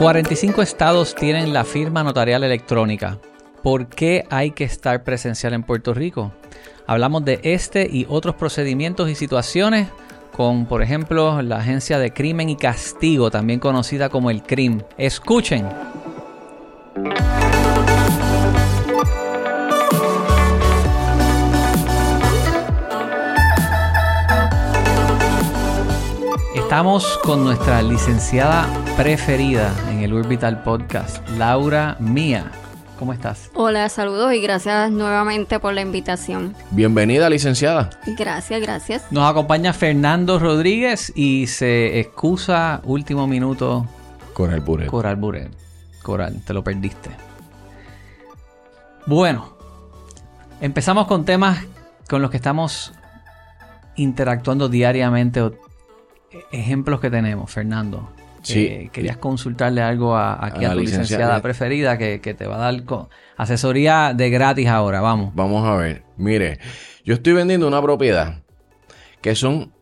45 estados tienen la firma notarial electrónica. ¿Por qué hay que estar presencial en Puerto Rico? Hablamos de este y otros procedimientos y situaciones con, por ejemplo, la Agencia de Crimen y Castigo, también conocida como el CRIM. Escuchen. Estamos con nuestra licenciada preferida en el Urbital Podcast, Laura Mía. ¿Cómo estás? Hola, saludos y gracias nuevamente por la invitación. Bienvenida, licenciada. Gracias, gracias. Nos acompaña Fernando Rodríguez y se excusa último minuto. Coral Buret. Coral Buret. Coral, te lo perdiste. Bueno, empezamos con temas con los que estamos interactuando diariamente. Ejemplos que tenemos, Fernando. Sí. querías consultarle algo a, aquí a, tu licenciada, preferida que, te va a dar asesoría de gratis ahora. Vamos. Vamos a ver. Mire, yo estoy vendiendo una propiedad que son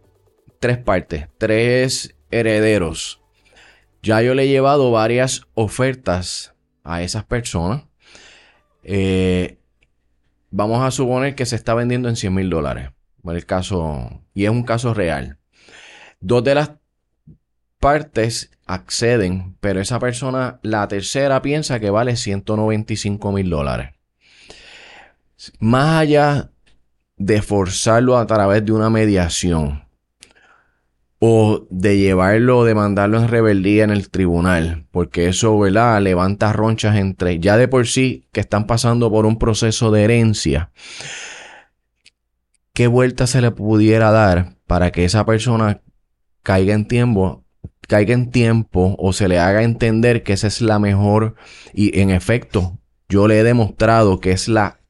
tres partes, tres herederos. Ya yo le he llevado varias ofertas a esas personas. Eh, vamos a suponer que se está vendiendo en 100 mil dólares. El caso, y es un caso real. Dos de las partes acceden, pero esa persona, la tercera, piensa que vale 195 mil dólares. Más allá de forzarlo a través de una mediación o de llevarlo o de mandarlo en rebeldía en el tribunal, porque eso, ¿verdad? Levanta ronchas entre, ya de por sí que están pasando por un proceso de herencia. ¿Qué vuelta se le pudiera dar para que esa persona caiga en tiempo, caiga en tiempo o se le haga entender que esa es la mejor y en efecto yo le he demostrado que es la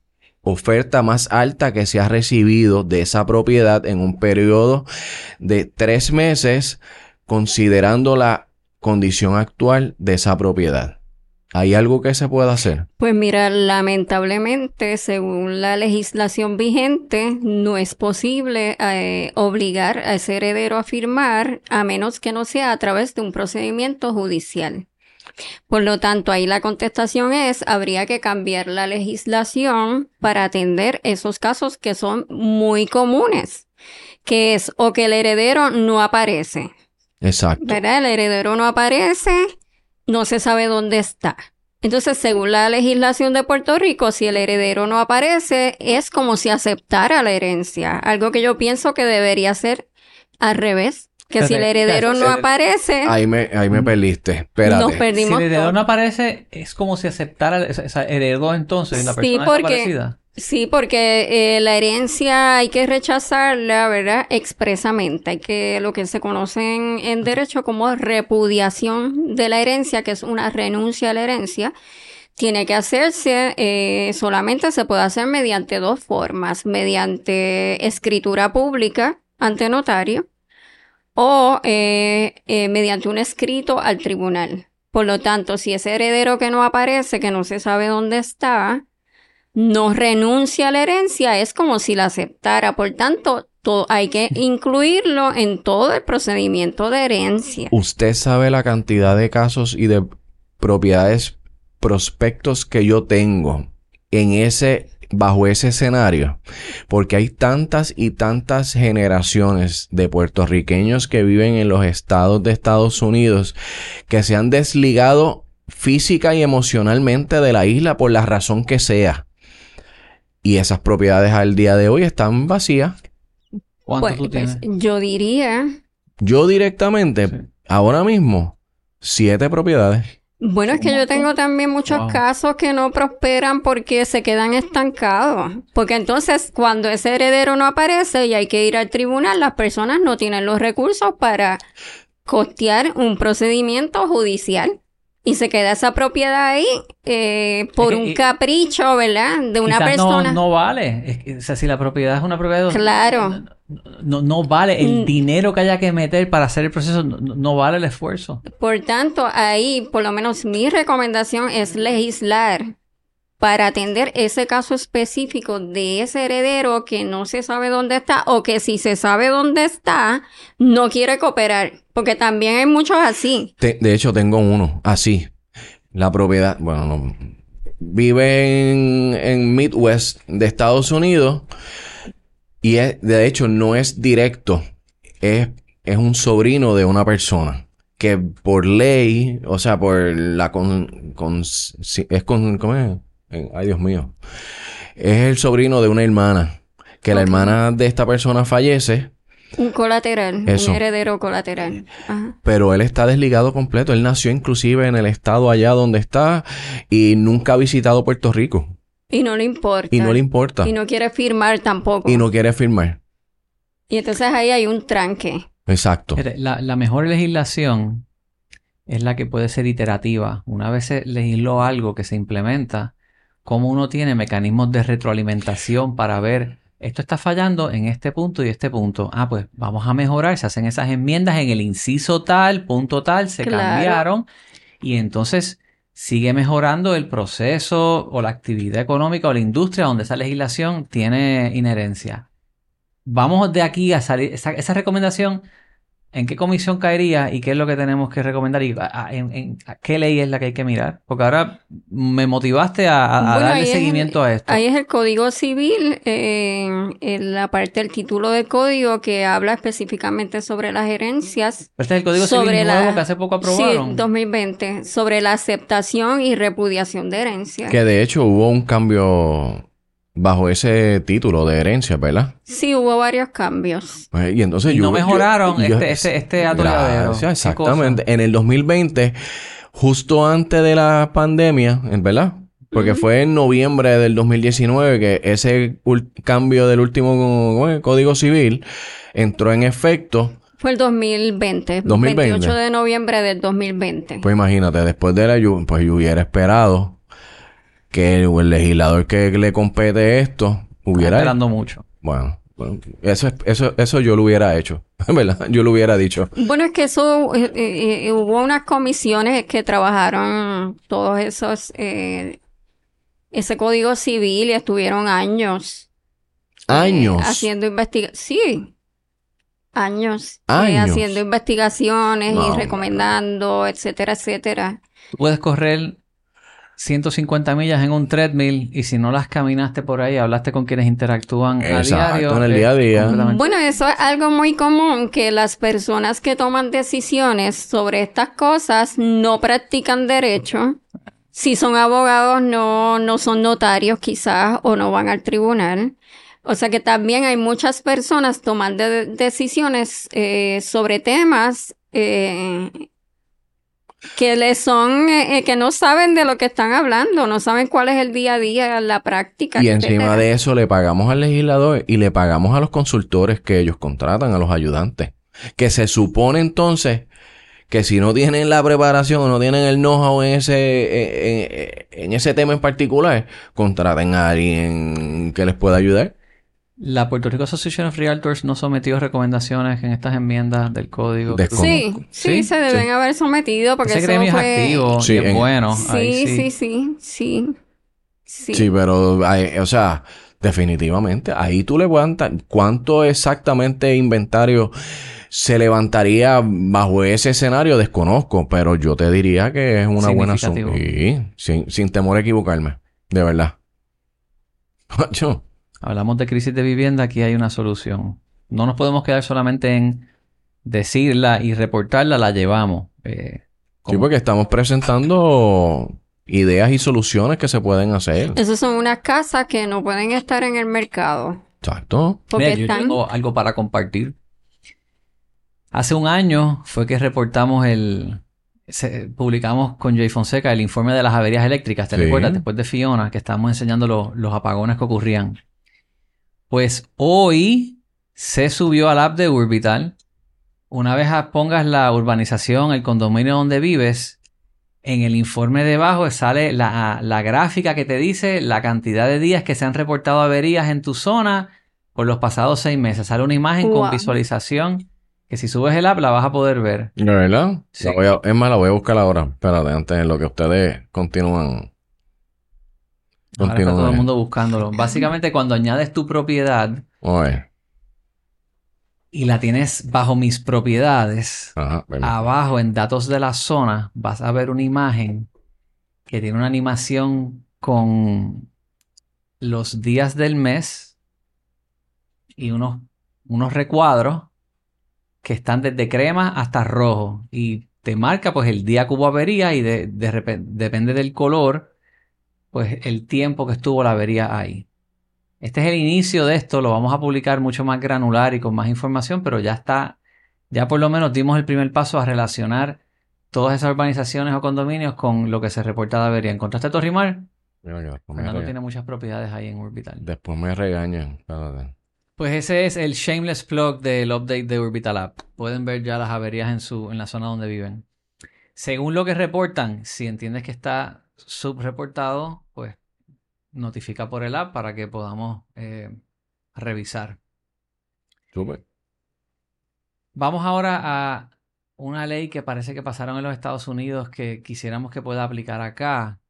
oferta más alta que se ha recibido de esa propiedad en un periodo de tres meses considerando la condición actual de esa propiedad. ¿Hay algo que se pueda hacer? Pues mira, lamentablemente, según la legislación vigente, no es posible eh, obligar a ese heredero a firmar a menos que no sea a través de un procedimiento judicial. Por lo tanto, ahí la contestación es, habría que cambiar la legislación para atender esos casos que son muy comunes, que es o que el heredero no aparece. Exacto. ¿Verdad? El heredero no aparece no se sabe dónde está. Entonces, según la legislación de Puerto Rico, si el heredero no aparece, es como si aceptara la herencia. Algo que yo pienso que debería ser al revés. Que si el heredero no aparece... Ahí me, ahí me perdiste. Espérate. Nos perdimos Si el heredero no aparece, es como si aceptara esa, heredó entonces la persona sí, porque, Sí, porque eh, la herencia hay que rechazarla, ¿verdad? Expresamente. Hay que lo que se conoce en, derecho como repudiación de la herencia, que es una renuncia a la herencia. Tiene que hacerse, eh, solamente se puede hacer mediante dos formas, mediante escritura pública ante notario o eh, mediante un escrito al tribunal. Por lo tanto, si ese heredero que no aparece, que no se sabe dónde está, no renuncia a la herencia, es como si la aceptara. Por tanto, hay que incluirlo en todo el procedimiento de herencia. Usted sabe la cantidad de casos y de propiedades prospectos que yo tengo en ese bajo ese escenario, porque hay tantas y tantas generaciones de puertorriqueños que viven en los estados de Estados Unidos que se han desligado física y emocionalmente de la isla por la razón que sea. Y esas propiedades al día de hoy están vacías. ¿Cuánto tú pues, tienes? yo diría. Yo directamente, ahora mismo, siete propiedades. Bueno, es que yo tengo también muchos casos que no prosperan porque se quedan estancados. Porque entonces, cuando ese heredero no aparece y hay que ir al tribunal, las personas no tienen los recursos para costear un procedimiento judicial y se queda esa propiedad ahí eh, por un capricho, ¿verdad? De una persona. No, no vale. o sea, si la propiedad es una propiedad. Claro. No, no, vale. El mm. dinero que haya que meter para hacer el proceso no, vale el esfuerzo. Por tanto, ahí, por lo menos mi recomendación es legislar para atender ese caso específico de ese heredero que no se sabe dónde está o que si se sabe dónde está, no quiere cooperar. Porque también hay muchos así. de hecho, tengo uno así. La propiedad, bueno, no, vive en, en Midwest de Estados Unidos y es, de hecho no es directo, es, es un sobrino de una persona que por ley, o sea, por la con, con es con, ¿cómo es? Ay, Dios mío. Es el sobrino de una hermana. Que la hermana de esta persona fallece. Un colateral, un heredero colateral. Pero él está desligado completo. Él nació inclusive en el estado allá donde está y nunca ha visitado Puerto Rico. Y no le importa. Y no le importa. Y no quiere firmar tampoco. Y no quiere firmar. Y entonces ahí hay un tranque. Exacto. La, la mejor legislación es la que puede ser iterativa. Una vez se legisló algo que se implementa, cómo uno tiene mecanismos de retroalimentación para ver esto está fallando en este punto y este punto. Ah, pues vamos a mejorar. Se hacen esas enmiendas en el inciso tal, punto tal, se cambiaron. Y entonces sigue mejorando el proceso o la actividad económica o la industria donde esa legislación tiene inherencia. Vamos de aquí a salir. esa recomendación ¿En qué comisión caería y qué es lo que tenemos que recomendar y en, qué ley es la que hay que mirar? Porque ahora me motivaste a, darle seguimiento a esto. Ahí es el Código Civil, en la parte del título de código que habla específicamente sobre las herencias. Este es el Código Civil nuevo que hace poco aprobaron. Sí, 2020, sobre la aceptación y repudiación de herencia. Que de hecho hubo un cambio bajo ese título de herencia, ¿verdad? Sí, hubo varios cambios. Pues, y entonces no mejoraron este, este, este atolladero. Exactamente. En el 2020, justo antes de la pandemia, ¿verdad? Porque fue en noviembre del 2019 que ese cambio del último Código Civil entró en efecto. Fue el 2020, 2020. 28 de noviembre del 2020. Pues imagínate, después de la lluvia, pues yo hubiera esperado que el legislador que le compete esto hubiera... esperando mucho. Bueno, eso, eso, eso yo lo hubiera hecho, ¿verdad? Yo lo hubiera dicho. Bueno, es que eso, eh, eh, eh, hubo unas comisiones que trabajaron todos esos, ese código civil y estuvieron años. Años. haciendo investigaciones. Sí. Años. ¿Años? haciendo investigaciones y recomendando, etcétera, etcétera. puedes correr 150 millas en un treadmill y si no las caminaste por ahí, hablaste con quienes interactúan a diario. en el día a día. Bueno, eso es algo muy común que las personas que toman decisiones sobre estas cosas no practican derecho. Si son abogados, no, no son notarios quizás o no van al tribunal. O sea que también hay muchas personas tomando decisiones eh, sobre temas eh, que le son, eh, eh, que no saben de lo que están hablando, no saben cuál es el día a día, la práctica. Y encima de eso le pagamos al legislador y le pagamos a los consultores que ellos contratan, a los ayudantes. Que se supone entonces que si no tienen la preparación o no tienen el know-how en ese, eh, en ese tema en particular, contraten a alguien que les pueda ayudar. La Puerto Rico Association of Realtors no sometió recomendaciones en estas enmiendas del código. Sí, sí, se deben haber sometido porque Ese eso fue... activo sí, y bueno. Sí, sí, sí, sí, sí, sí. pero, o sea, definitivamente, ahí tú levantas cuánto exactamente inventario se levantaría bajo ese escenario, desconozco, pero yo te diría que es una buena suma. Sí, sin, sin temor a equivocarme, de verdad. Hablamos de crisis de vivienda, aquí hay una solución. No nos podemos quedar solamente en decirla y reportarla, la llevamos. Eh, sí, porque estamos presentando ideas y soluciones que se pueden hacer. Esas son unas casas que no pueden estar en el mercado. Exacto. Porque yo tengo algo para compartir. Hace un año fue que reportamos el... publicamos con Jay Fonseca el informe de las averías eléctricas. ¿Te recuerdas? Después de Fiona, que estábamos enseñando los apagones que ocurrían. Pues hoy se subió al app de Urbital. Una vez pongas la urbanización, el condominio donde vives, en el informe debajo sale la, gráfica que te dice la cantidad de días que se han reportado averías en tu zona por los pasados seis meses. Sale una imagen con visualización que si subes el app la vas a poder ver. ¿De verdad? Sí. es más, la voy a buscar ahora. Espérate, antes en lo que ustedes continúan Ahora está todo el mundo buscándolo. Básicamente, cuando añades tu propiedad y la tienes bajo mis propiedades, abajo en datos de la zona, vas a ver una imagen que tiene una animación con los días del mes y unos, unos recuadros que están desde crema hasta rojo. Y te marca pues el día que hubo avería y de, depende del color pues el tiempo que estuvo la avería ahí. Este es el inicio de esto, lo vamos a publicar mucho más granular y con más información, pero ya está, ya por lo menos dimos el primer paso a relacionar todas esas urbanizaciones o condominios con lo que se reporta de avería. ¿Encontraste Torrimar? no tiene muchas propiedades ahí en Orbital. Después me regañan. Pues ese es el shameless plug del update de Orbital App. Pueden ver ya las averías en, su, en la zona donde viven. Según lo que reportan, si entiendes que está subreportado, pues notifica por el app para que podamos eh, revisar. Vamos ahora a una ley que parece que pasaron en los Estados Unidos que quisiéramos que pueda aplicar acá.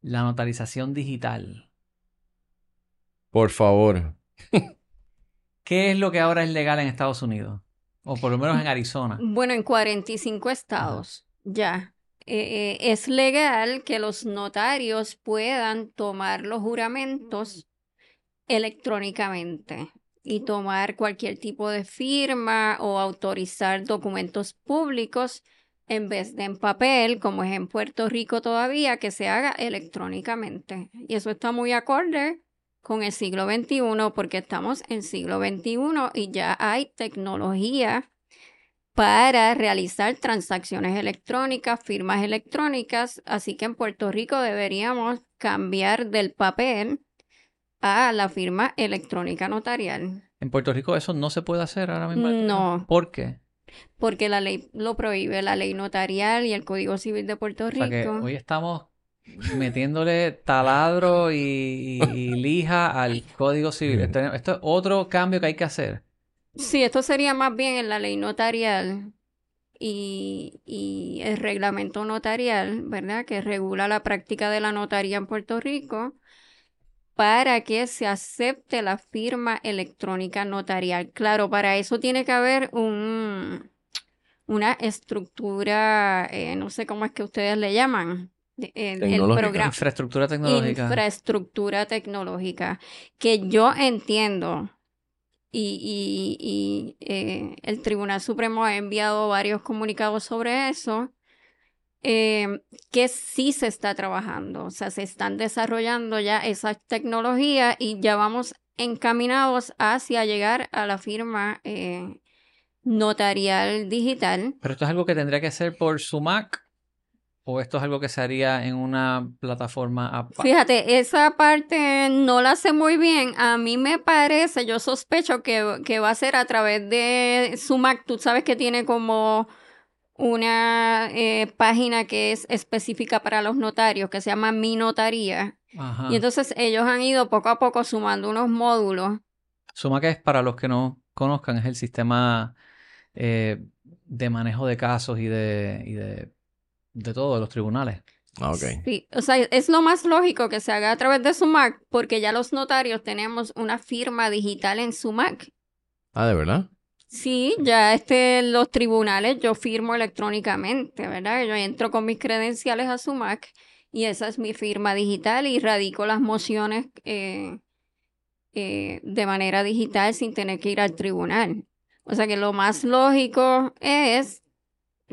La notarización digital. Por favor. ¿Qué es lo que ahora es legal en Estados Unidos? O por lo menos en Arizona. Bueno, en 45 estados ya. Eh, eh, es legal que los notarios puedan tomar los juramentos electrónicamente y tomar cualquier tipo de firma o autorizar documentos públicos en vez de en papel, como es en Puerto Rico todavía, que se haga electrónicamente. Y eso está muy acorde con el siglo XXI porque estamos en siglo XXI y ya hay tecnología para realizar transacciones electrónicas, firmas electrónicas, así que en Puerto Rico deberíamos cambiar del papel a la firma electrónica notarial. En Puerto Rico eso no se puede hacer ahora mismo. No. ¿Por qué? Porque la ley lo prohíbe, la ley notarial y el Código Civil de Puerto Rico. hoy estamos metiéndole taladro y, lija al Código Civil. Esto, esto, es otro cambio que hay que hacer. Sí, esto sería más bien en la ley notarial y, y el reglamento notarial, ¿verdad? Que regula la práctica de la notaría en Puerto Rico para que se acepte la firma electrónica notarial. Claro, para eso tiene que haber un, una estructura, eh, no sé cómo es que ustedes le llaman, el, programa. Infraestructura tecnológica. Infraestructura tecnológica. Que yo entiendo y, eh, el Tribunal Supremo ha enviado varios comunicados sobre eso, eh, que sí se está trabajando, o sea, se están desarrollando ya esas tecnologías y ya vamos encaminados hacia llegar a la firma eh, notarial digital. Pero esto es algo que tendría que ser por SUMAC ¿O esto es algo que se haría en una plataforma Fíjate, esa parte no la sé muy bien. A mí me parece, yo sospecho que, que va a ser a través de Sumac. Tú sabes que tiene como una eh, página que es específica para los notarios, que se llama Mi Notaría. Y entonces ellos han ido poco a poco sumando unos módulos. Sumac es, para los que no conozcan, es el sistema eh, de manejo de casos y de, y de de todos los tribunales. Ah, sí, o sea, es lo más lógico que se haga a través de SUMAC, porque ya los notarios tenemos una firma digital en SUMAC. Ah, ¿de verdad? Sí, ya este, los tribunales yo firmo electrónicamente, ¿verdad? Yo entro con mis credenciales a SUMAC y esa es mi firma digital y radico las mociones eh, eh, de manera digital sin tener que ir al tribunal. O sea que lo más lógico es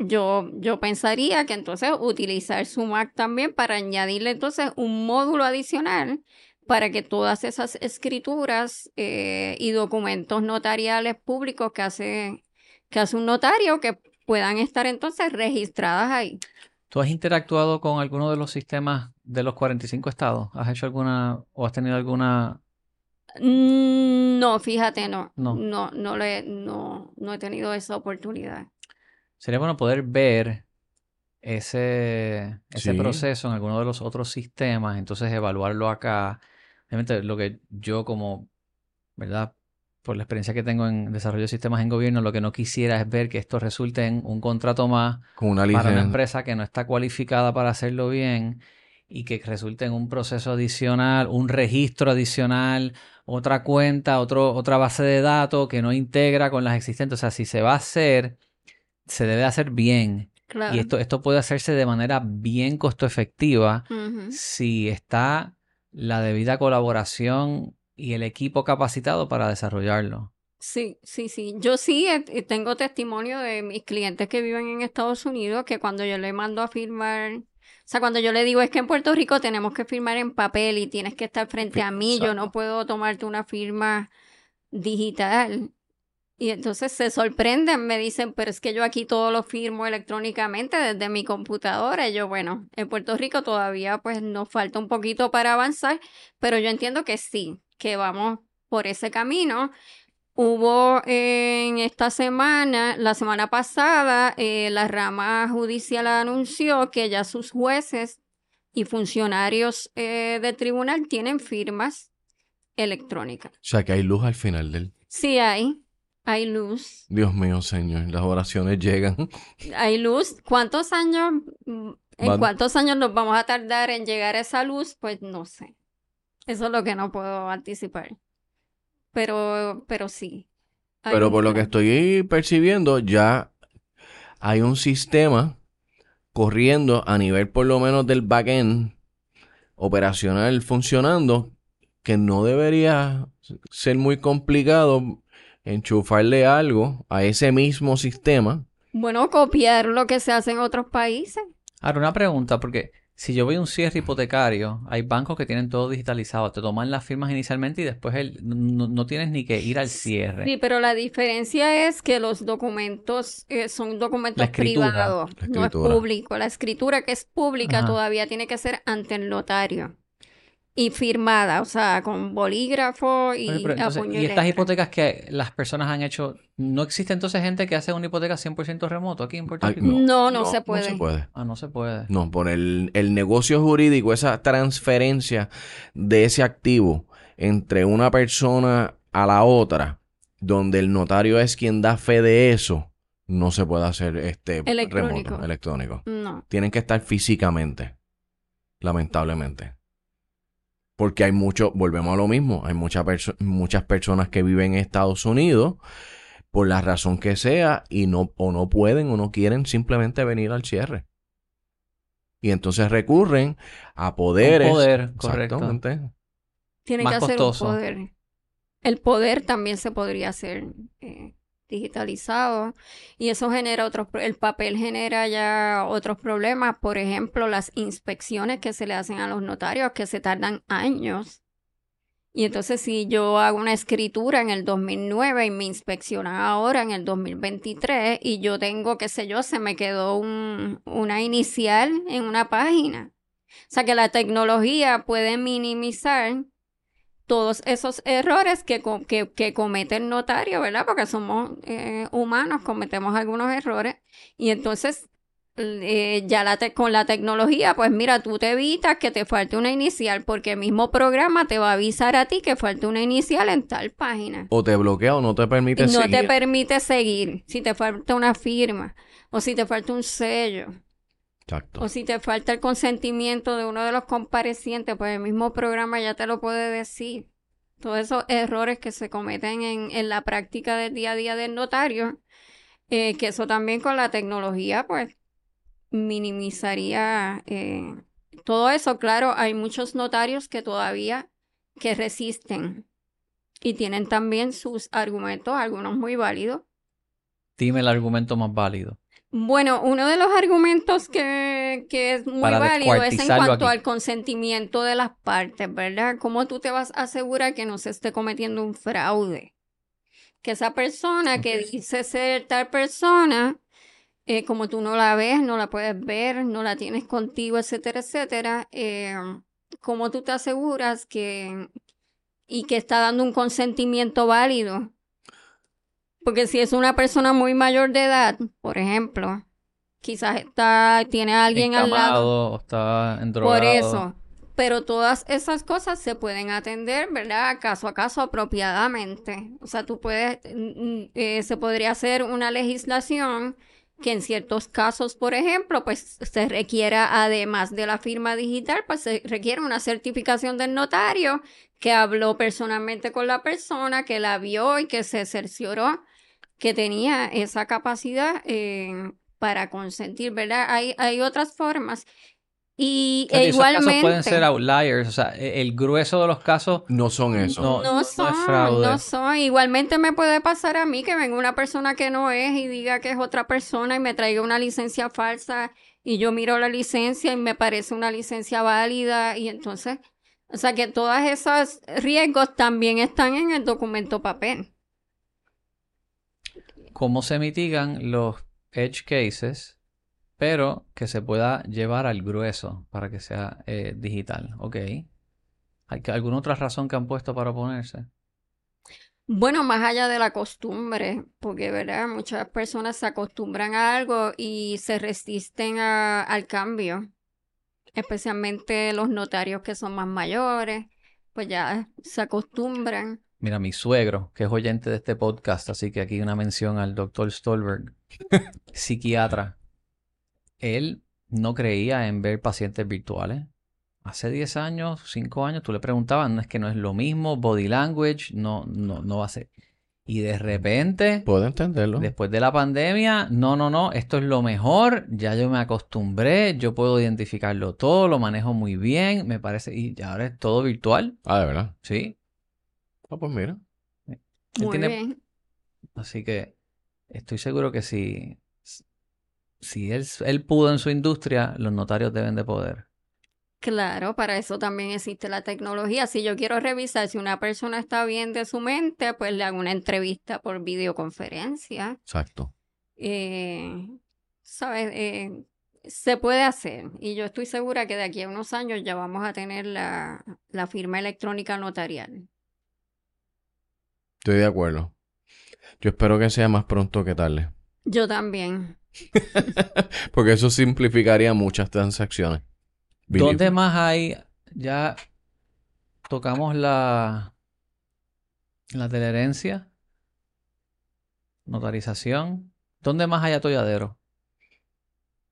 yo, yo pensaría que entonces utilizar Sumac también para añadirle entonces un módulo adicional para que todas esas escrituras eh, y documentos notariales públicos que hace, que hace un notario que puedan estar entonces registradas ahí. ¿Tú has interactuado con alguno de los sistemas de los 45 estados? ¿Has hecho alguna o has tenido alguna mm, no, fíjate, no. No, no, no, le, no, no he tenido esa oportunidad. Sería bueno poder ver ese, ese proceso en alguno de los otros sistemas, entonces evaluarlo acá. Obviamente lo que yo como, ¿verdad? Por la experiencia que tengo en desarrollo de sistemas en gobierno, lo que no quisiera es ver que esto resulte en un contrato más Con una para una empresa que no está cualificada para hacerlo bien y que resulte en un proceso adicional, un registro adicional, otra cuenta, otro, otra base de datos que no integra con las existentes. O sea, si se va a hacer, se debe hacer bien. Y esto, esto puede hacerse de manera bien costo efectiva si está la debida colaboración y el equipo capacitado para desarrollarlo. Sí, sí, sí. Yo sí tengo testimonio de mis clientes que viven en Estados Unidos que cuando yo le mando a firmar, o sea, cuando yo le digo es que en Puerto Rico tenemos que firmar en papel y tienes que estar frente a mí, yo no puedo tomarte una firma digital. Y entonces se sorprenden, me dicen, pero es que yo aquí todo lo firmo electrónicamente desde mi computadora. Y yo, bueno, en Puerto Rico todavía pues nos falta un poquito para avanzar, pero yo entiendo que sí, que vamos por ese camino. Hubo en esta semana, la semana pasada, eh, la rama judicial anunció que ya sus jueces y funcionarios eh, del tribunal tienen firmas electrónicas. O sea que hay luz al final del... Sí hay. Hay luz. Dios mío, Señor, las oraciones llegan. Hay luz. ¿Cuántos años, mm, en cuántos años nos vamos a tardar en llegar a esa luz? Pues no sé. Eso es lo que no puedo anticipar. Pero, pero sí. Pero por lo que estoy percibiendo, ya hay un sistema corriendo a nivel por lo menos del backend operacional funcionando que no debería ser muy complicado enchufarle algo a ese mismo sistema. Bueno, copiar lo que se hace en otros países. Ahora, una pregunta, porque si yo voy a un cierre hipotecario, hay bancos que tienen todo digitalizado, te toman las firmas inicialmente y después el, no, tienes ni que ir al cierre. Sí, pero la diferencia es que los documentos eh, son documentos privados, no es público. La escritura que es pública todavía tiene que ser ante el notario y firmada, o sea, con bolígrafo y Y estas hipotecas que las personas han hecho, ¿no existe entonces gente que hace una hipoteca 100% remoto aquí en Puerto Rico? No, no, se puede. No se puede. Ah, no se puede. No, por el, el negocio jurídico, esa transferencia de ese activo entre una persona a la otra, donde el notario es quien da fe de eso, no se puede hacer este electrónico. remoto, electrónico. No. Tienen que estar físicamente, lamentablemente. Porque hay mucho, volvemos a lo mismo, hay muchas muchas personas que viven en Estados Unidos por la razón que sea y no o no pueden o no quieren simplemente venir al cierre. Y entonces recurren a poderes. Un poder, correcto. Tiene que hacer un poder. El poder también se podría hacer eh, digitalizado y eso genera otros, el papel genera ya otros problemas, por ejemplo, las inspecciones que se le hacen a los notarios que se tardan años. Y entonces si yo hago una escritura en el 2009 y me inspeccionan ahora en el 2023 y yo tengo, qué sé yo, se me quedó un, una inicial en una página. O sea que la tecnología puede minimizar todos esos errores que, que, comete el notario, ¿verdad? Porque somos eh, humanos, cometemos algunos errores. Y entonces, eh, ya la con la tecnología, pues mira, tú te evitas que te falte una inicial, porque el mismo programa te va a avisar a ti que falte una inicial en tal página. O te bloquea o no te permite seguir. No te permite seguir si te falta una firma o si te falta un sello. O si te falta el consentimiento de uno de los comparecientes, pues el mismo programa ya te lo puede decir. Todos esos errores que se cometen en, la práctica del día a día del notario, eh, que eso también con la tecnología, pues minimizaría eh, todo eso. Claro, hay muchos notarios que todavía que resisten y tienen también sus argumentos, algunos muy válidos. Dime el argumento más válido. Bueno, uno de los argumentos que, que es muy válido es en cuanto al consentimiento de las partes, ¿verdad? ¿Cómo tú te vas a asegurar que no se esté cometiendo un fraude? Que esa persona que dice ser tal persona, eh, como tú no la ves, no la puedes ver, no la tienes contigo, etcétera, etcétera, eh, ¿cómo tú te aseguras que y que está dando un consentimiento válido porque si es una persona muy mayor de edad, por ejemplo, quizás está, tiene a alguien al lado. está Por eso. Pero todas esas cosas se pueden atender, ¿verdad? Caso a caso apropiadamente. O sea, tú puedes, eh, se podría hacer una legislación que en ciertos casos, por ejemplo, pues se requiera, además de la firma digital, pues se requiere una certificación del notario que habló personalmente con la persona, que la vio y que se cercioró que tenía esa capacidad eh, para consentir, ¿verdad? Hay, hay otras formas. Y e esos igualmente. casos pueden ser outliers, o sea, e, el grueso de los casos. No son eso. No, No, no es son, fraude. no son. Igualmente me puede pasar a mí que venga una persona que no es y diga que es otra persona y me traiga una licencia falsa y yo miro la licencia y me parece una licencia válida y entonces, o sea que todos esos riesgos también están en el documento papel. Cómo se mitigan los edge cases, pero que se pueda llevar al grueso para que sea eh, digital. Ok. ¿Hay alguna otra razón que han puesto para oponerse? Bueno, más allá de la costumbre, porque, ¿verdad? Muchas personas se acostumbran a algo y se resisten al cambio, especialmente los notarios que son más mayores, pues ya se acostumbran. Mira, mi suegro, que es oyente de este podcast, así que aquí una mención al doctor Stolberg, psiquiatra. Él no creía en ver pacientes virtuales. Hace 10 años, 5 años, tú le preguntabas, no es que no es lo mismo, body language, no, no, no va a ser. Y de repente, Puedo entenderlo. después de la pandemia, no, no, no, esto es lo mejor, ya yo me acostumbré, yo puedo identificarlo todo, lo manejo muy bien, me parece, y ahora es todo virtual, Ah, de verdad. ¿sí? Ah, pues mira. Él Muy tiene- bien. Así que estoy seguro que si, si él, él pudo en su industria, los notarios deben de poder. Claro, para eso también existe la tecnología. Si yo quiero revisar si una persona está bien de su mente, pues le hago una entrevista por videoconferencia. Exacto. Eh, ¿sabes? Eh, se puede hacer. Y yo estoy segura que de aquí a unos años ya vamos a tener la, la firma electrónica notarial. Estoy de acuerdo. Yo espero que sea más pronto que tarde. Yo también. Porque eso simplificaría muchas transacciones. Believe ¿Dónde más hay? Ya tocamos la, la teleherencia, notarización. ¿Dónde más hay atolladero?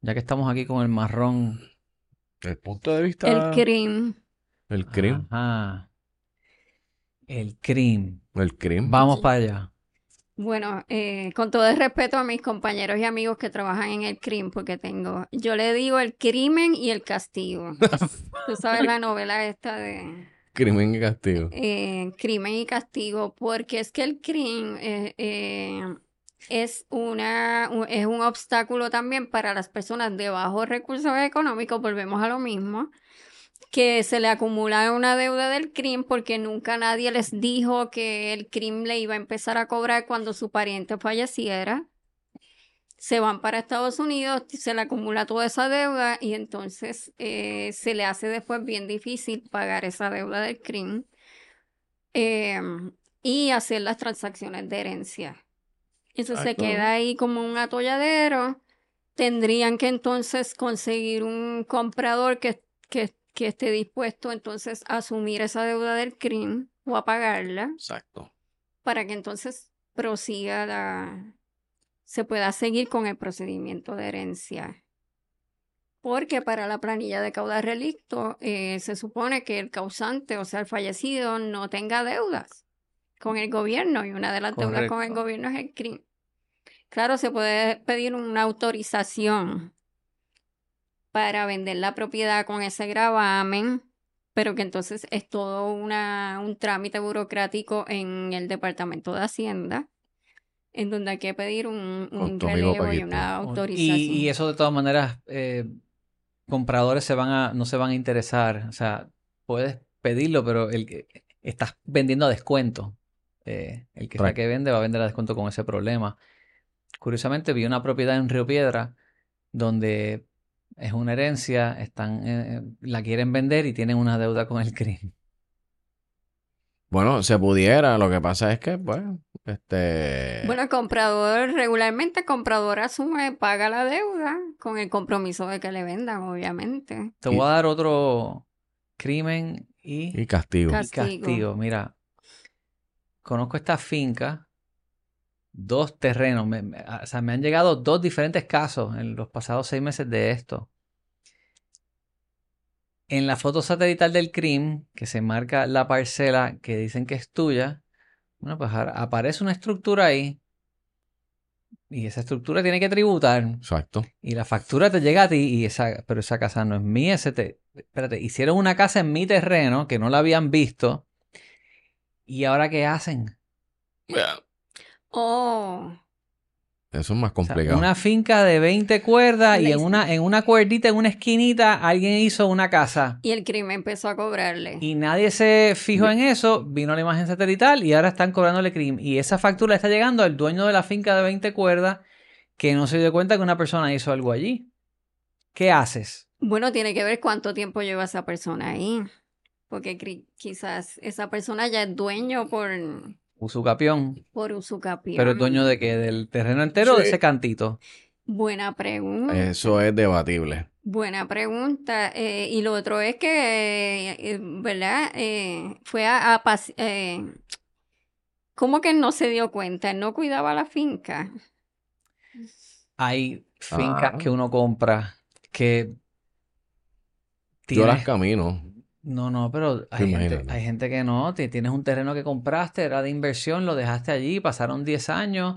Ya que estamos aquí con el marrón. El punto de vista. El CRIM. El crimen. Ajá. El crimen. El crimen. Vamos para allá. Bueno, eh, con todo el respeto a mis compañeros y amigos que trabajan en el CRIM, porque tengo, yo le digo el crimen y el castigo. Tú sabes la novela esta de Crimen y castigo. eh, crimen y castigo, porque es que el crimen eh, eh, es una un- es un obstáculo también para las personas de bajos recursos económicos, volvemos a lo mismo, que se le acumula una deuda del crimen porque nunca nadie les dijo que el crimen le iba a empezar a cobrar cuando su pariente falleciera. Se van para Estados Unidos, se le acumula toda esa deuda y entonces eh, se le hace después bien difícil pagar esa deuda del crimen eh, y hacer las transacciones de herencia. Eso se queda ahí como un atolladero. Tendrían que entonces conseguir un comprador que, que, que esté dispuesto entonces a asumir esa deuda del crimen o a pagarla Exacto. para que entonces prosiga la, se pueda seguir con el procedimiento de herencia. Porque para la planilla de caudal relicto eh, se supone que el causante, o sea, el fallecido, no tenga deudas con el gobierno y una de las deudas con el gobierno es el crimen. Claro, se puede pedir una autorización para vender la propiedad con ese gravamen, pero que entonces es todo una, un trámite burocrático en el Departamento de Hacienda, en donde hay que pedir un, un relevo y una autorización. Y, y eso de todas maneras, eh, compradores se van a, no se van a interesar. O sea, puedes pedirlo, pero el que estás vendiendo a descuento. Eh, el que sea que vende va a vender a descuento con ese problema. Curiosamente, vi una propiedad en Río Piedra donde es una herencia, están, eh, la quieren vender y tienen una deuda con el crimen. Bueno, se pudiera. Lo que pasa es que, pues, este. Bueno, el comprador, regularmente el comprador asume, paga la deuda con el compromiso de que le vendan, obviamente. Te voy a dar otro crimen y Y castigo. Cas- y castigo. Castigo. Mira, conozco esta finca dos terrenos. o sea, me han llegado dos diferentes casos en los pasados seis meses de esto. En la foto satelital del CRIM, que se marca la parcela que dicen que es tuya, bueno, pues aparece una estructura ahí. Y esa estructura tiene que tributar. Exacto. Y la factura te llega a ti, y esa, pero esa casa no es mía. Ese te, espérate, hicieron una casa en mi terreno que no la habían visto. ¿Y ahora qué hacen? Oh. Eso es más complicado. una finca de 20 cuerdas y en una, en una cuerdita, en una esquinita, alguien hizo una casa. Y el crimen empezó a cobrarle. Y nadie se fijó en eso, vino la imagen satelital y ahora están cobrándole crimen. Y esa factura está llegando al dueño de la finca de 20 cuerdas que no se dio cuenta que una persona hizo algo allí. ¿Qué haces? Bueno, tiene que ver cuánto tiempo lleva esa persona ahí. Porque quizás esa persona ya es dueño por Usucapión. Por Usucapión. ¿Pero es dueño de qué? ¿Del terreno entero o de ese cantito? Buena pregunta. Eso es debatible. Buena pregunta. Eh, y lo otro es que, eh, ¿verdad? Eh, fue a... a ¿Cómo que no se dio cuenta? ¿No cuidaba la finca? Hay fincas ah. que uno compra que... Yo las camino. No, no, pero hay gente, que no. Tienes un terreno que compraste, era de inversión, lo dejaste allí, pasaron 10 años,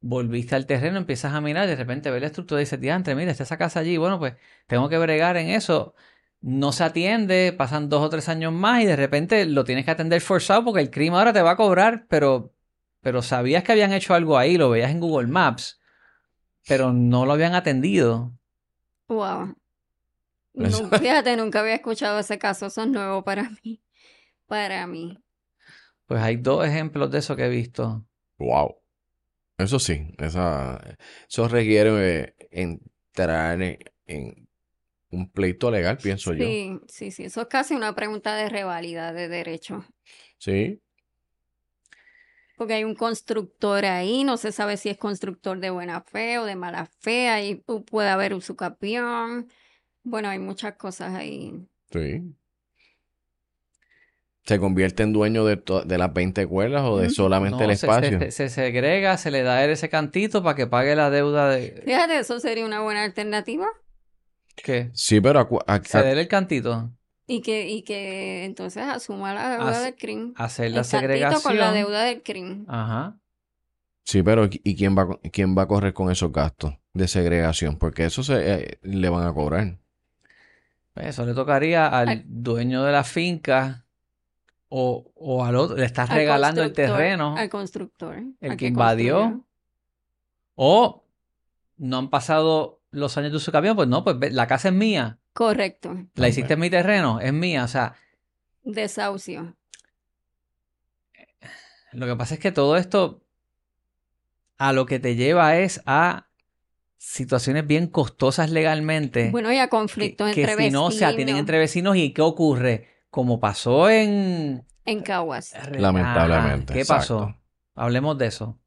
volviste al terreno, empiezas a mirar, de repente ves la estructura y dices, diantre, mira, está esa casa allí, bueno, pues tengo que bregar en eso. No se atiende, pasan dos o tres años más y de repente lo tienes que atender forzado porque el crimen ahora te va a cobrar, pero, pero sabías que habían hecho algo ahí, lo veías en Google Maps, pero no lo habían atendido. Wow. No, fíjate, nunca había escuchado ese caso, eso es nuevo para mí. Para mí. Pues hay dos ejemplos de eso que he visto. Wow. Eso sí, esa, eso requiere entrar en, un pleito legal, pienso yo. Sí, sí, sí. Eso es casi una pregunta de revalida de derecho. Sí. Porque hay un constructor ahí, no se sabe si es constructor de buena fe o de mala fe, ahí puede haber un sucapión. Bueno, hay muchas cosas ahí. Sí. ¿Se convierte en dueño de, de las 20 cuerdas o de solamente el espacio? Se, se, segrega, se le da a él ese cantito para que pague la deuda de... Fíjate, eso sería una buena alternativa. ¿Qué? Sí, pero... Ceder el cantito. Y que, y que entonces asuma la deuda del CRIM. Hacer la segregación. con la deuda del CRIM. Ajá. Sí, pero ¿y quién va, quién va a correr con esos gastos de segregación? Porque eso se eh, le van a cobrar. Eso le tocaría al dueño de la finca o, al otro. Le estás regalando el terreno. Al constructor. El que, invadió. O no han pasado los años de su camión, pues no, pues la casa es mía. Correcto. La hiciste en mi terreno, es mía, o sea. Desahucio. Lo que pasa es que todo esto a lo que te lleva es a situaciones bien costosas legalmente. Bueno, y a conflictos entre vecinos. Que si no se atienden entre vecinos y ¿qué ocurre? Como pasó en... En Caguas. Lamentablemente. ¿Qué pasó? Hablemos de eso.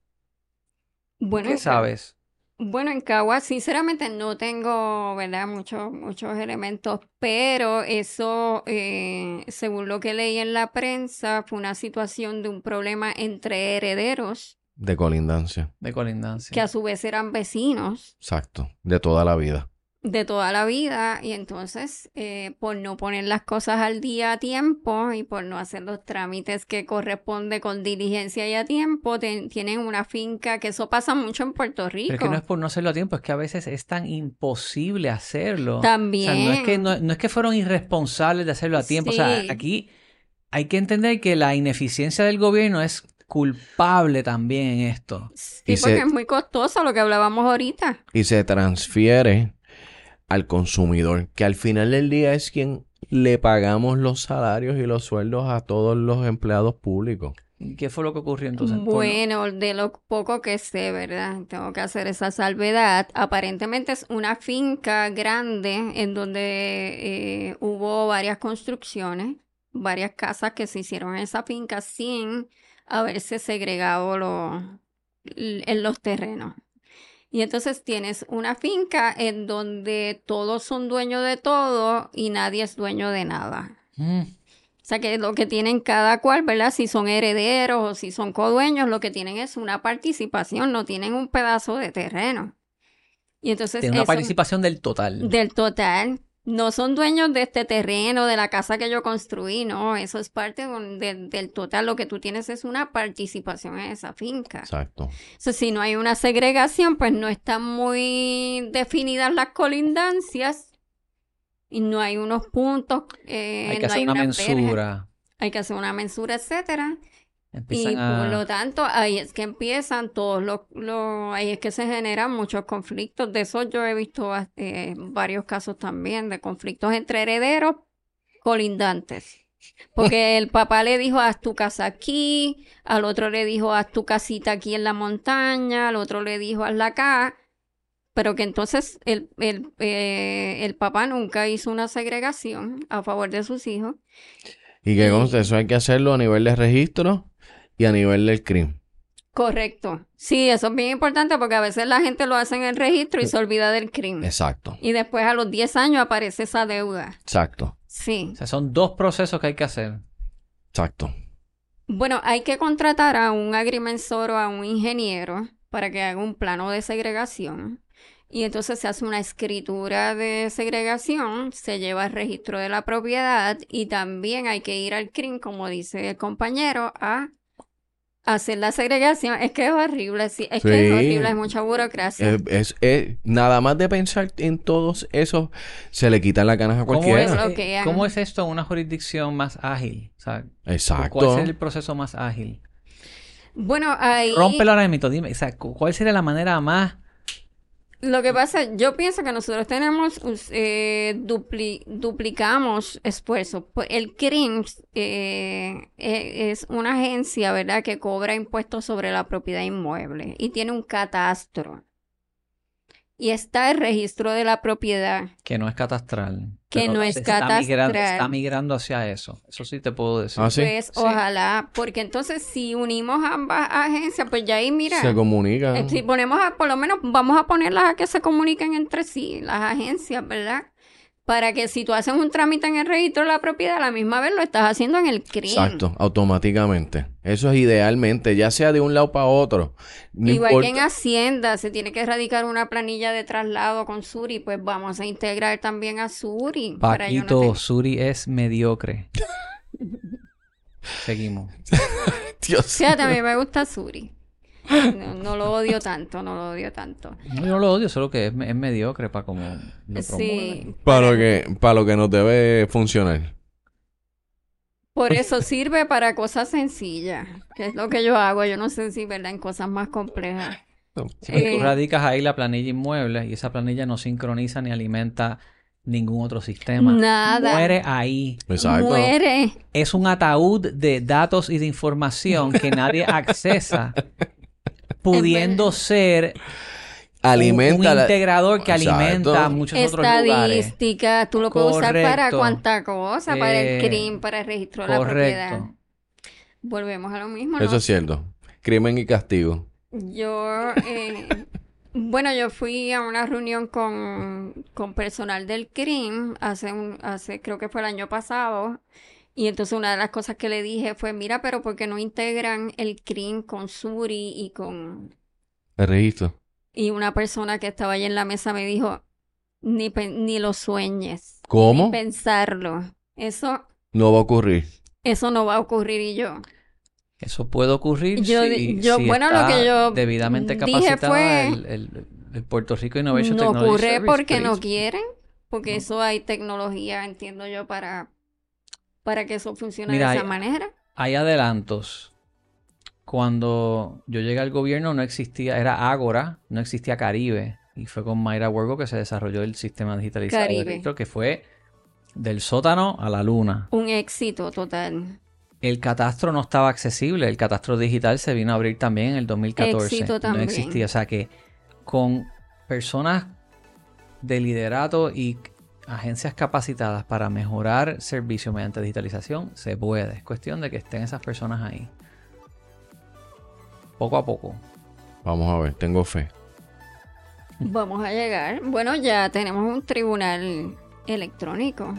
Bueno, ¿Qué sabes? Bueno, en Caguas sinceramente no tengo, ¿verdad? Muchos, muchos elementos, pero eso, eh, según lo que leí en la prensa, fue una situación de un problema entre herederos de colindancia. De colindancia. Que a su vez eran vecinos. Exacto, de toda la vida. De toda la vida, y entonces, eh, por no poner las cosas al día a tiempo y por no hacer los trámites que corresponde con diligencia y a tiempo, tienen una finca, que eso pasa mucho en Puerto Rico. Pero es que no es por no hacerlo a tiempo, es que a veces es tan imposible hacerlo. También. no es que, no, es que fueron irresponsables de hacerlo a tiempo. O sea, aquí hay que entender que la ineficiencia del gobierno es culpable también en esto. Sí, porque es muy costoso lo que hablábamos ahorita. Y se transfiere al consumidor, que al final del día es quien le pagamos los salarios y los sueldos a todos los empleados públicos. ¿Y qué fue lo que ocurrió entonces? Bueno, de lo poco que sé, ¿verdad? Tengo que hacer esa salvedad. Aparentemente es una finca grande en donde eh, hubo varias construcciones, varias casas que se hicieron en esa finca sin haberse segregado lo, en los terrenos. Y entonces tienes una finca en donde todos son dueños de todo y nadie es dueño de nada. Mm. O sea que lo que tienen cada cual, ¿verdad? Si son herederos o si son codueños, lo que tienen es una participación, no tienen un pedazo de terreno. Y entonces Tiene una eso- participación del total. del total. No son dueños de este terreno, de la casa que yo construí, no, eso es parte de del- total. Lo que tú tienes es una participación en esa finca. Exacto. So, si no hay una segregación, pues no están muy definidas las colindancias y no hay unos puntos. eh, Hay que no hacer una mensura. Hay que hacer una mensura, etcétera. Y por lo tanto, ahí es que empiezan todos los, los- ahí es que se generan muchos conflictos. De eso yo he visto eh, varios casos también de conflictos entre herederos colindantes. Porque el papá le dijo, haz tu casa aquí, al otro le dijo, haz tu casita aquí en la montaña, al otro le dijo, hazla acá. Pero que entonces el, el, eh, el papá nunca hizo una segregación a favor de sus hijos. Y que conste, eso hay que hacerlo a nivel de registro y a nivel del crimen. Correcto. Sí, eso es bien importante porque a veces la gente lo hace en el registro y se olvida del crimen. Exacto. Y después a los 10 años aparece esa deuda. Exacto. Sí. O sea, son dos procesos que hay que hacer. Exacto. Bueno, hay que contratar a un agrimensor o a un ingeniero para que haga un plano de segregación. Y entonces se hace una escritura de segregación, se lleva al registro de la propiedad y también hay que ir al CRIM, como dice el compañero, a hacer la segregación. Es que es horrible, sí, es que Sí. es horrible, hay mucha burocracia. Es, es- es- nada más de pensar en todos esos, se le quitan las ganas a ¿Cómo cualquiera. es, eh, que hagan. ¿Cómo es esto una jurisdicción más ágil? O sea, Exacto. ¿cuál es el proceso más ágil? Bueno, ahí... Rómpelo ahora mismo, dime, o sea, cu- ¿cuál sería la manera más... Lo que pasa, yo pienso que nosotros tenemos, eh, dupli- duplicamos esfuerzos. Pues el CRIMS eh, eh, es una agencia, ¿verdad?, que cobra impuestos sobre la propiedad inmueble y tiene un catastro. Y está el registro de la propiedad. que no es catastral? Que no es está migrando, catastral. está migrando hacia eso. Eso sí te puedo decir. Ah, sí. Pues Sí. ojalá, porque entonces si unimos ambas agencias, pues ya ahí mira. Se comunican. Eh, Si ponemos a, por lo menos vamos a ponerlas a que se comuniquen entre sí, las agencias, ¿verdad? Para que si tú haces un trámite en el registro de la propiedad, a la misma vez lo estás haciendo en el CRIM. Exacto, automáticamente. Eso es idealmente, ya sea de un lado para otro. No Igual que en. Hacienda se tiene que erradicar una planilla de traslado con Suri, pues vamos a integrar también a Suri. para yo no Paquito, tener- Suri es mediocre. Seguimos. Dios. Fíjate, a mí me gusta Suri. No, no lo odio tanto, no lo odio tanto. No, yo no lo odio, solo que es, me- es mediocre para como lo promueve. Sí. Para lo que, para lo que nos debe funcionar. Por eso sirve para cosas sencillas, que es lo que yo hago. Yo no sé si, ¿verdad? En cosas más complejas. Sí, tú Eh. radicas ahí la planilla inmueble y esa planilla no sincroniza ni alimenta ningún otro sistema. Nada. Muere ahí. Exacto. Muere. Es un ataúd de datos y de información que nadie accesa, pudiendo ser un, Alimenta un integrador que Exacto. alimenta muchos otros lugares. Estadística, tú lo puedes usar para cuanta cosa, para Eh, el CRIM, para el registro de la propiedad. Correcto. Volvemos a lo mismo, ¿no? Eso es cierto. Crimen y castigo. Yo, eh, bueno, yo fui a una reunión con, con personal del CRIM hace, un, hace, creo que fue el año pasado, y entonces una de las cosas que le dije fue, mira, pero ¿por qué no integran el CRIM con Suri y con... El registro. Y una persona que estaba allí en la mesa me dijo, ni, ni lo sueñes, ¿Cómo? ni pensarlo, eso, No va a ocurrir. eso no va a ocurrir y yo. Eso puede ocurrir Yo si, yo- si bueno, lo que yo debidamente dije capacitada fue- el, el- el Puerto Rico Innovation No Technology ocurre Service, porque no quieren, porque No. eso hay tecnología, entiendo yo, para, para que eso funcione Mira, de esa hay- manera. Hay adelantos. Cuando yo llegué al gobierno no existía, era Ágora, no existía Caribe. Y fue con Mayra Huergo que se desarrolló el sistema digitalizado de Caribe. registro, que fue del sótano a la luna. Un éxito total. El catastro no estaba accesible, el catastro digital se vino a abrir también en el 2014. Éxito No también. existía, o sea que con personas de liderato y agencias capacitadas para mejorar servicios mediante digitalización, se puede. Es cuestión de que estén esas personas ahí. Poco a poco. Vamos a ver, tengo fe. Vamos a llegar. Bueno, ya tenemos un tribunal electrónico.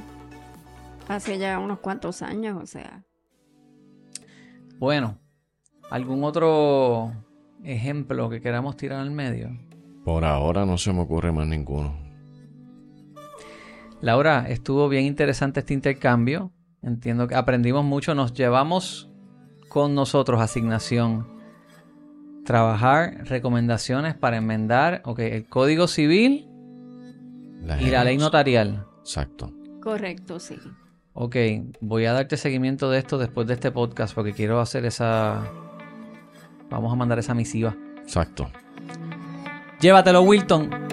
hace ya unos cuantos años, o sea. Bueno, ¿algún otro ejemplo que queramos tirar al medio? Por ahora no se me ocurre más ninguno. Laura, estuvo bien interesante este intercambio. Entiendo que aprendimos mucho, nos llevamos con nosotros asignación. Trabajar recomendaciones para enmendar okay, el Código Civil y la ley notarial. Exacto. Correcto, sí. Ok, voy a darte seguimiento de esto después de este podcast porque quiero hacer esa... Vamos a mandar esa misiva. Exacto. Llévatelo, Wilton.